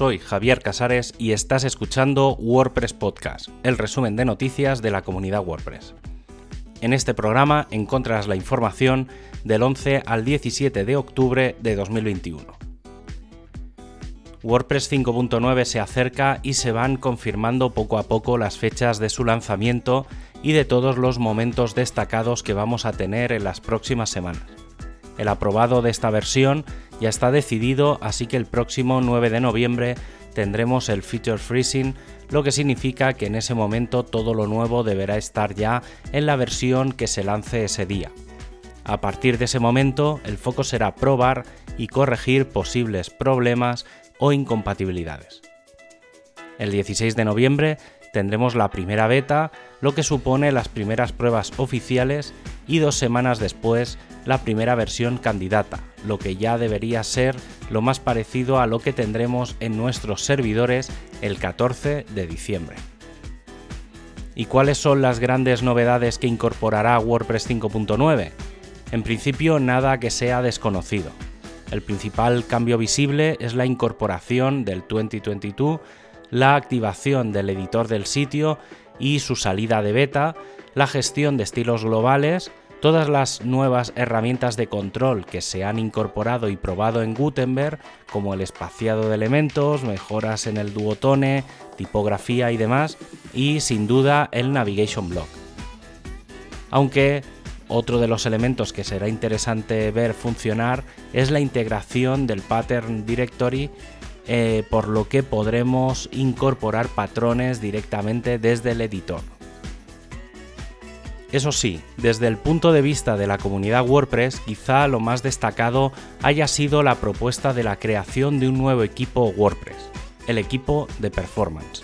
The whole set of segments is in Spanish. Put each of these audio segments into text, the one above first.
soy Javier Casares y estás escuchando WordPress Podcast, el resumen de noticias de la comunidad WordPress. En este programa encontrarás la información del 11 al 17 de octubre de 2021. WordPress 5.9 se acerca y se van confirmando poco a poco las fechas de su lanzamiento y de todos los momentos destacados que vamos a tener en las próximas semanas. El aprobado de esta versión ya está decidido, así que el próximo 9 de noviembre tendremos el Feature Freezing, lo que significa que en ese momento todo lo nuevo deberá estar ya en la versión que se lance ese día. A partir de ese momento, el foco será probar y corregir posibles problemas o incompatibilidades. El 16 de noviembre tendremos la primera beta, lo que supone las primeras pruebas oficiales y dos semanas después la primera versión candidata, lo que ya debería ser lo más parecido a lo que tendremos en nuestros servidores el 14 de diciembre. ¿Y cuáles son las grandes novedades que incorporará WordPress 5.9? En principio nada que sea desconocido. El principal cambio visible es la incorporación del 2022, la activación del editor del sitio y su salida de beta, la gestión de estilos globales, todas las nuevas herramientas de control que se han incorporado y probado en Gutenberg, como el espaciado de elementos, mejoras en el duotone, tipografía y demás, y sin duda el Navigation Block. Aunque otro de los elementos que será interesante ver funcionar es la integración del Pattern Directory, eh, por lo que podremos incorporar patrones directamente desde el editor. Eso sí, desde el punto de vista de la comunidad WordPress, quizá lo más destacado haya sido la propuesta de la creación de un nuevo equipo WordPress, el equipo de performance.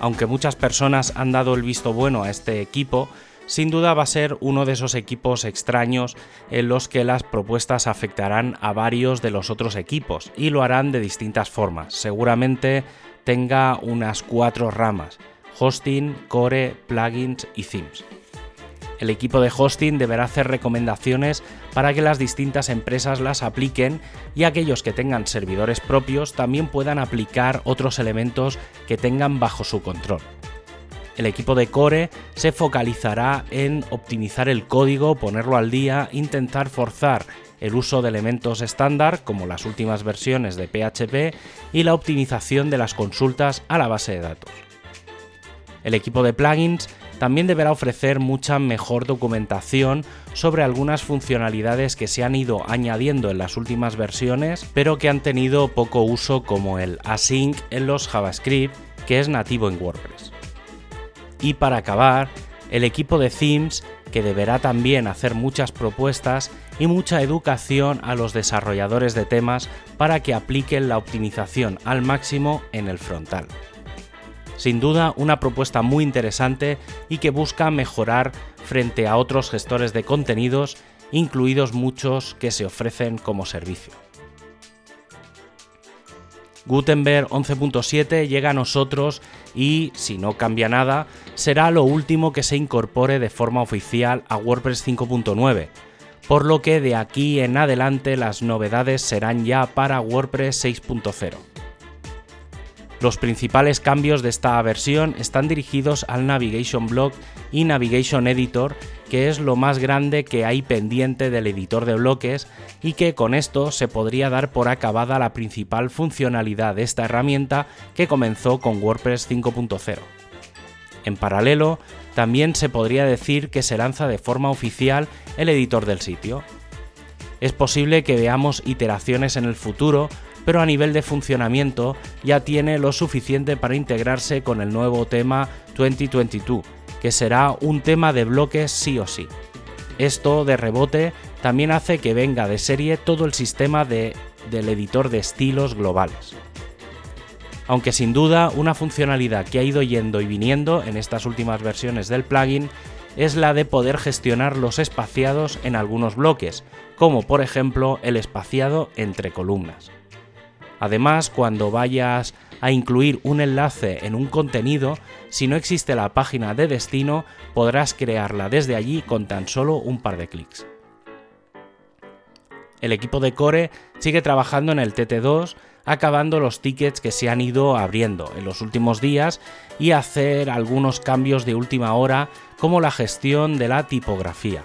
Aunque muchas personas han dado el visto bueno a este equipo, sin duda va a ser uno de esos equipos extraños en los que las propuestas afectarán a varios de los otros equipos y lo harán de distintas formas. Seguramente tenga unas cuatro ramas, hosting, core, plugins y themes. El equipo de hosting deberá hacer recomendaciones para que las distintas empresas las apliquen y aquellos que tengan servidores propios también puedan aplicar otros elementos que tengan bajo su control. El equipo de Core se focalizará en optimizar el código, ponerlo al día, intentar forzar el uso de elementos estándar como las últimas versiones de PHP y la optimización de las consultas a la base de datos. El equipo de plugins también deberá ofrecer mucha mejor documentación sobre algunas funcionalidades que se han ido añadiendo en las últimas versiones, pero que han tenido poco uso como el async en los JavaScript, que es nativo en WordPress. Y para acabar, el equipo de themes que deberá también hacer muchas propuestas y mucha educación a los desarrolladores de temas para que apliquen la optimización al máximo en el frontal. Sin duda, una propuesta muy interesante y que busca mejorar frente a otros gestores de contenidos, incluidos muchos que se ofrecen como servicio. Gutenberg 11.7 llega a nosotros y, si no cambia nada, será lo último que se incorpore de forma oficial a WordPress 5.9, por lo que de aquí en adelante las novedades serán ya para WordPress 6.0. Los principales cambios de esta versión están dirigidos al Navigation Block y Navigation Editor, que es lo más grande que hay pendiente del editor de bloques y que con esto se podría dar por acabada la principal funcionalidad de esta herramienta que comenzó con WordPress 5.0. En paralelo, también se podría decir que se lanza de forma oficial el editor del sitio. Es posible que veamos iteraciones en el futuro pero a nivel de funcionamiento ya tiene lo suficiente para integrarse con el nuevo tema 2022, que será un tema de bloques sí o sí. Esto de rebote también hace que venga de serie todo el sistema del editor de estilos globales. Aunque sin duda una funcionalidad que ha ido yendo y viniendo en estas últimas versiones del plugin es la de poder gestionar los espaciados en algunos bloques, como por ejemplo el espaciado entre columnas. Además, cuando vayas a incluir un enlace en un contenido, si no existe la página de destino, podrás crearla desde allí con tan solo un par de clics. El equipo de Core sigue trabajando en el TT2, acabando los tickets que se han ido abriendo en los últimos días y hacer algunos cambios de última hora como la gestión de la tipografía.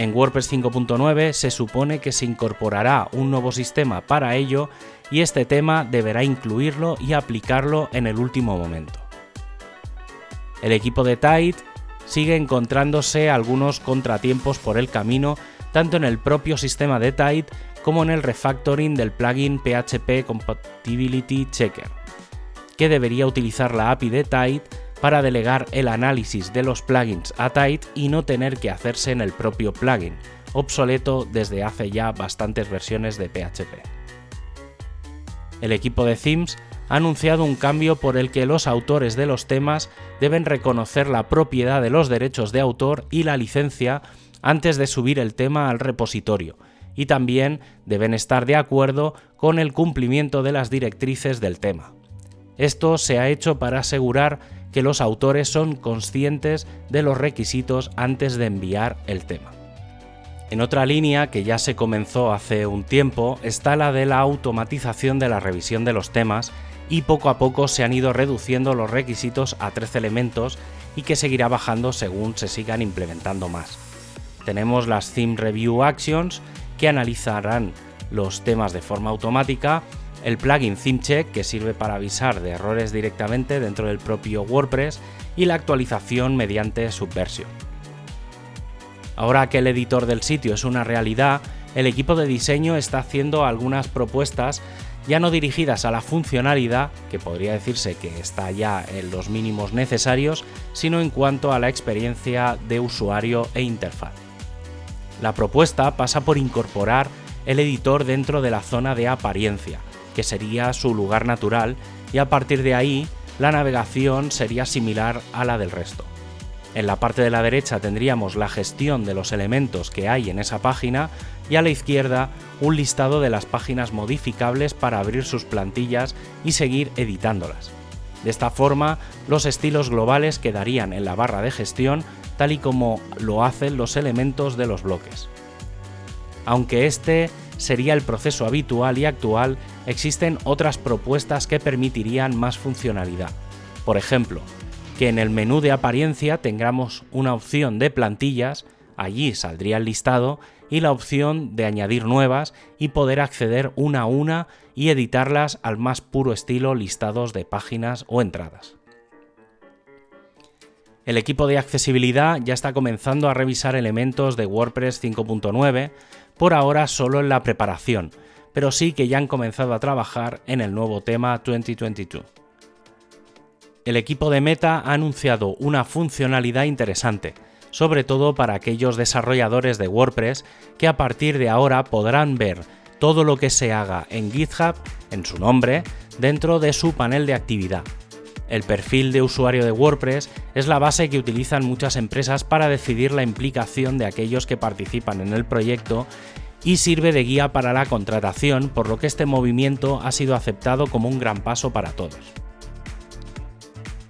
En WordPress 5.9 se supone que se incorporará un nuevo sistema para ello y este tema deberá incluirlo y aplicarlo en el último momento. El equipo de Tide sigue encontrándose algunos contratiempos por el camino tanto en el propio sistema de Tide como en el refactoring del plugin PHP Compatibility Checker, que debería utilizar la API de Tide para delegar el análisis de los plugins a Tide y no tener que hacerse en el propio plugin, obsoleto desde hace ya bastantes versiones de PHP. El equipo de Themes ha anunciado un cambio por el que los autores de los temas deben reconocer la propiedad de los derechos de autor y la licencia antes de subir el tema al repositorio, y también deben estar de acuerdo con el cumplimiento de las directrices del tema. Esto se ha hecho para asegurar que los autores son conscientes de los requisitos antes de enviar el tema. En otra línea que ya se comenzó hace un tiempo está la de la automatización de la revisión de los temas y poco a poco se han ido reduciendo los requisitos a 13 elementos y que seguirá bajando según se sigan implementando más. Tenemos las Theme Review Actions que analizarán los temas de forma automática el plugin ThemeCheck que sirve para avisar de errores directamente dentro del propio WordPress y la actualización mediante Subversion. Ahora que el editor del sitio es una realidad, el equipo de diseño está haciendo algunas propuestas ya no dirigidas a la funcionalidad, que podría decirse que está ya en los mínimos necesarios, sino en cuanto a la experiencia de usuario e interfaz. La propuesta pasa por incorporar el editor dentro de la zona de apariencia, que sería su lugar natural, y a partir de ahí la navegación sería similar a la del resto. En la parte de la derecha tendríamos la gestión de los elementos que hay en esa página y a la izquierda un listado de las páginas modificables para abrir sus plantillas y seguir editándolas. De esta forma, los estilos globales quedarían en la barra de gestión tal y como lo hacen los elementos de los bloques. Aunque este sería el proceso habitual y actual, existen otras propuestas que permitirían más funcionalidad. Por ejemplo, que en el menú de apariencia tengamos una opción de plantillas, allí saldría el listado, y la opción de añadir nuevas y poder acceder una a una y editarlas al más puro estilo listados de páginas o entradas. El equipo de accesibilidad ya está comenzando a revisar elementos de WordPress 5.9 por ahora solo en la preparación, pero sí que ya han comenzado a trabajar en el nuevo tema 2022. El equipo de Meta ha anunciado una funcionalidad interesante, sobre todo para aquellos desarrolladores de WordPress que a partir de ahora podrán ver todo lo que se haga en GitHub, en su nombre, dentro de su panel de actividad. El perfil de usuario de WordPress es la base que utilizan muchas empresas para decidir la implicación de aquellos que participan en el proyecto y sirve de guía para la contratación, por lo que este movimiento ha sido aceptado como un gran paso para todos.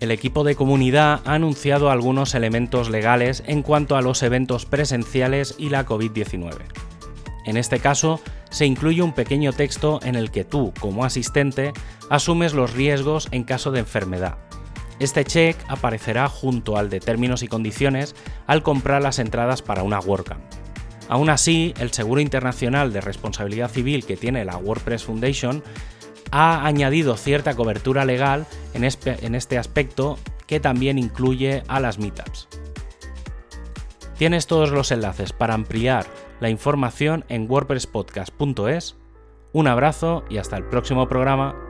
El equipo de comunidad ha anunciado algunos elementos legales en cuanto a los eventos presenciales y la COVID-19. En este caso, se incluye un pequeño texto en el que tú, como asistente, asumes los riesgos en caso de enfermedad. Este check aparecerá junto al de términos y condiciones al comprar las entradas para una WordCamp. Aún así, el Seguro Internacional de Responsabilidad Civil que tiene la WordPress Foundation ha añadido cierta cobertura legal en este aspecto que también incluye a las meetups. Tienes todos los enlaces para ampliar la información en wordpresspodcast.es. Un abrazo y hasta el próximo programa.